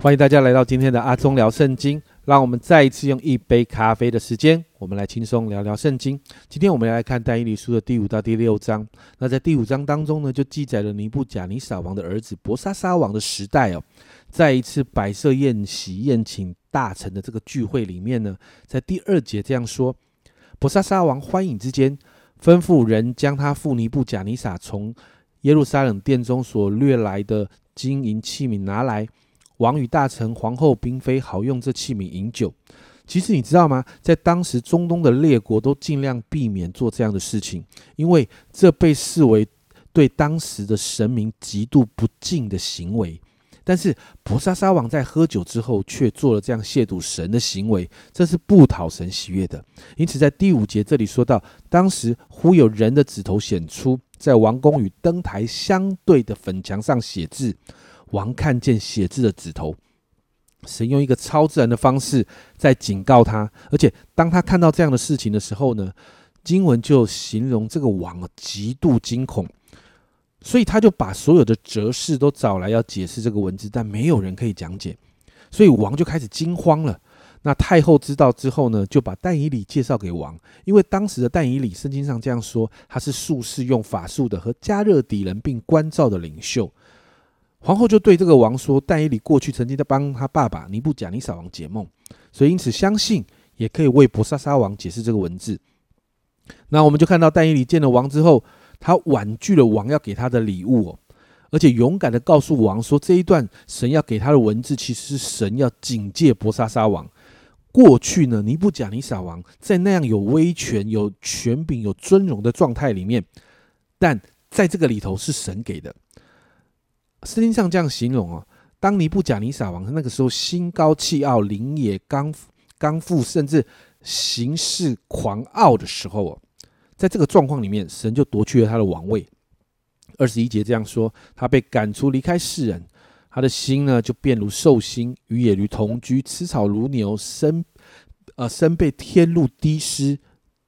欢迎大家来到今天的阿忠聊圣经。让我们再一次用一杯咖啡的时间，我们来轻松聊聊圣经。今天我们来看但以理书的第五到第六章。那在第五章当中呢，就记载了尼布甲尼撒王的儿子伯沙沙王的时代哦。在一次摆设宴席宴请大臣的这个聚会里面呢，在第二节这样说：伯沙沙王欢饮之间，吩咐人将他父尼布甲尼撒从耶路撒冷殿中所掠来的金银器皿拿来。王与大臣、皇后、嫔妃好用这器皿饮酒。其实你知道吗？在当时中东的列国都尽量避免做这样的事情，因为这被视为对当时的神明极度不敬的行为。但是博沙沙王在喝酒之后却做了这样亵渎神的行为，这是不讨神喜悦的。因此，在第五节这里说到，当时忽有人的指头显出，在王宫与灯台相对的粉墙上写字。王看见写字的指头，神用一个超自然的方式在警告他，而且当他看到这样的事情的时候呢，经文就形容这个王极度惊恐，所以他就把所有的哲士都找来要解释这个文字，但没有人可以讲解，所以王就开始惊慌了。那太后知道之后呢，就把但以理介绍给王，因为当时的但以理圣经上这样说，他是术士用法术的和加热底人并关照的领袖。皇后就对这个王说：“但以理过去曾经在帮他爸爸尼布甲尼撒王解梦，所以因此相信也可以为博沙沙王解释这个文字。”那我们就看到但以理见了王之后，他婉拒了王要给他的礼物哦，而且勇敢的告诉王说：“这一段神要给他的文字，其实是神要警戒博沙沙王。过去呢，尼布甲尼撒王在那样有威权、有权柄、有尊荣的状态里面，但在这个里头是神给的。”圣经上这样形容哦，当尼布甲尼撒王那个时候心高气傲、凌野刚刚富，甚至行事狂傲的时候哦，在这个状况里面，神就夺去了他的王位。二十一节这样说：他被赶出，离开世人，他的心呢就变如兽心，与野驴同居，吃草如牛，身呃身被天路低湿。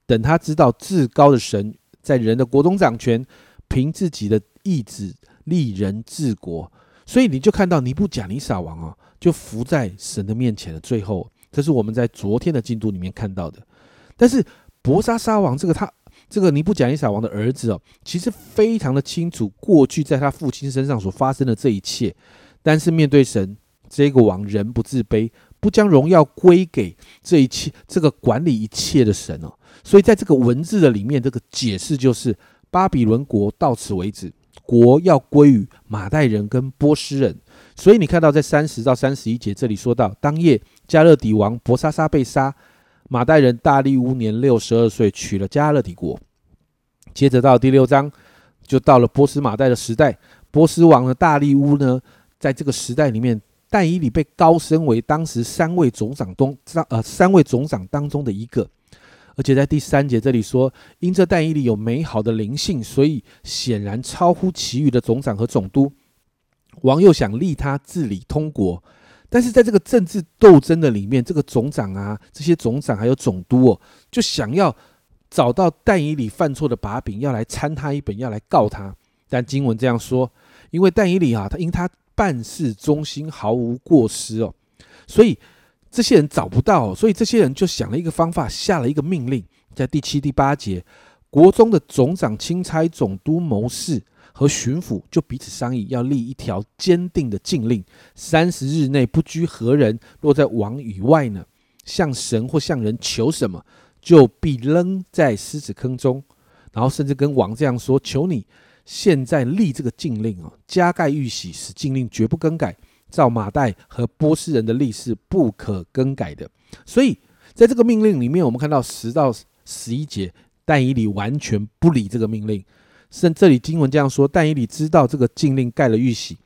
等他知道至高的神在人的国中掌权，凭自己的意志。立人治国，所以你就看到尼布甲尼撒王啊，就伏在神的面前了。最后，这是我们在昨天的进度里面看到的。但是博沙沙王这个他这个尼布甲尼撒王的儿子哦，其实非常的清楚过去在他父亲身上所发生的这一切。但是面对神，这个王仍不自卑，不将荣耀归给这一切这个管理一切的神哦。所以在这个文字的里面，这个解释就是巴比伦国到此为止。国要归于马代人跟波斯人，所以你看到在三十到三十一节这里说到，当夜加勒底王伯沙沙被杀，马代人大利乌年六十二岁，娶了加勒底国。接着到第六章，就到了波斯马代的时代，波斯王的大利乌呢，在这个时代里面，但以理被高升为当时三位总长中，呃三位总长当中的一个。而且在第三节这里说，因这但以里有美好的灵性，所以显然超乎其余的总长和总督。王又想立他治理通国，但是在这个政治斗争的里面，这个总长啊，这些总长还有总督哦，就想要找到但以里犯错的把柄，要来参他一本，要来告他。但经文这样说，因为但以里啊，他因他办事忠心，毫无过失哦，所以。这些人找不到，所以这些人就想了一个方法，下了一个命令，在第七、第八节，国中的总长、钦差、总督、谋士和巡抚就彼此商议，要立一条坚定的禁令：三十日内不拘何人，若在王以外呢，向神或向人求什么，就必扔在狮子坑中。然后甚至跟王这样说：求你现在立这个禁令啊，加盖玉玺，使禁令绝不更改。照马代和波斯人的历史不可更改的，所以在这个命令里面，我们看到十到十一节，但以理完全不理这个命令。甚这里经文这样说：但以理知道这个禁令盖了玉玺，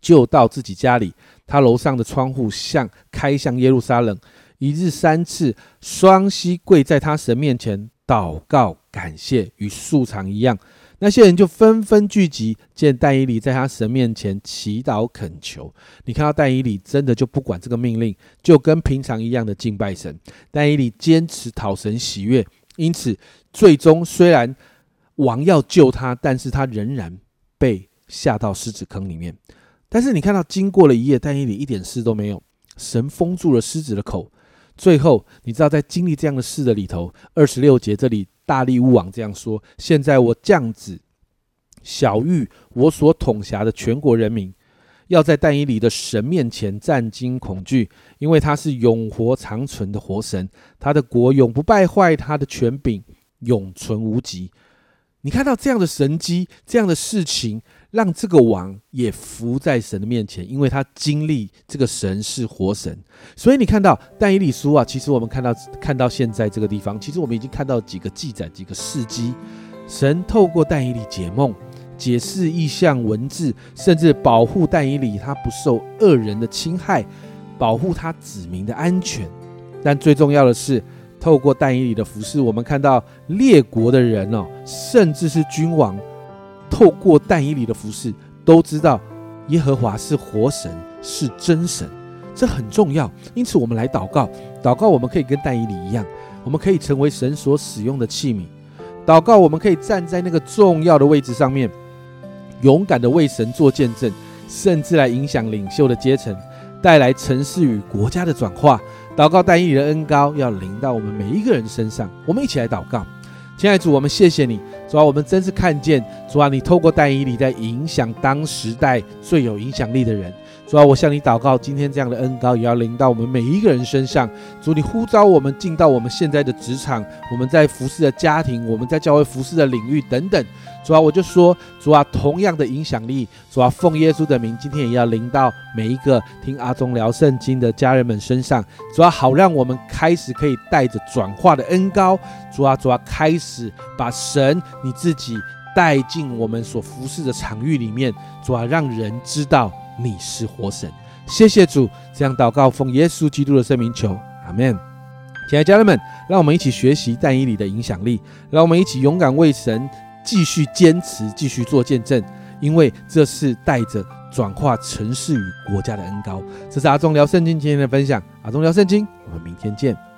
就到自己家里，他楼上的窗户向开向耶路撒冷，一日三次，双膝跪在他神面前祷告感谢，与素常一样。那些人就纷纷聚集，见但以理在他神面前祈祷恳求。你看到但以理真的就不管这个命令，就跟平常一样的敬拜神。但以理坚持讨神喜悦，因此最终虽然王要救他，但是他仍然被下到狮子坑里面。但是你看到，经过了一夜，但以理一点事都没有，神封住了狮子的口。最后，你知道在经历这样的事的里头，二十六节这里大力乌王这样说：现在我降旨，小玉我所统辖的全国人民。要在但以里的神面前战惊恐惧，因为他是永活长存的活神，他的国永不败坏，他的权柄永存无极。你看到这样的神机，这样的事情，让这个王也服在神的面前，因为他经历这个神是活神。所以你看到但以理书啊，其实我们看到看到现在这个地方，其实我们已经看到几个记载，几个事迹，神透过但以理解梦。解释意象文字，甚至保护但以理他不受恶人的侵害，保护他子民的安全。但最重要的是，透过但以理的服饰，我们看到列国的人哦，甚至是君王，透过但以理的服饰，都知道耶和华是活神，是真神。这很重要。因此，我们来祷告，祷告我们可以跟但以理一样，我们可以成为神所使用的器皿。祷告我们可以站在那个重要的位置上面。勇敢的为神做见证，甚至来影响领袖的阶层，带来城市与国家的转化。祷告但以理的恩高要临到我们每一个人身上。我们一起来祷告，亲爱的主，我们谢谢你，主啊，我们真是看见主啊，你透过但以理在影响当时代最有影响力的人。主啊，我向你祷告，今天这样的恩高也要临到我们每一个人身上。主，你呼召我们进到我们现在的职场，我们在服侍的家庭，我们在教会服侍的领域等等。主啊，我就说，主啊，同样的影响力，主啊，奉耶稣的名，今天也要临到每一个听阿忠聊圣经的家人们身上。主啊，好让我们开始可以带着转化的恩高。主啊，主啊，开始把神你自己带进我们所服侍的场域里面。主啊，让人知道。你是活神，谢谢主，这样祷告奉耶稣基督的圣名求，阿门。亲爱的家人们，让我们一起学习但以理的影响力，让我们一起勇敢为神继续坚持，继续做见证，因为这是带着转化城市与国家的恩高。这是阿忠聊圣经今天的分享，阿忠聊圣经，我们明天见。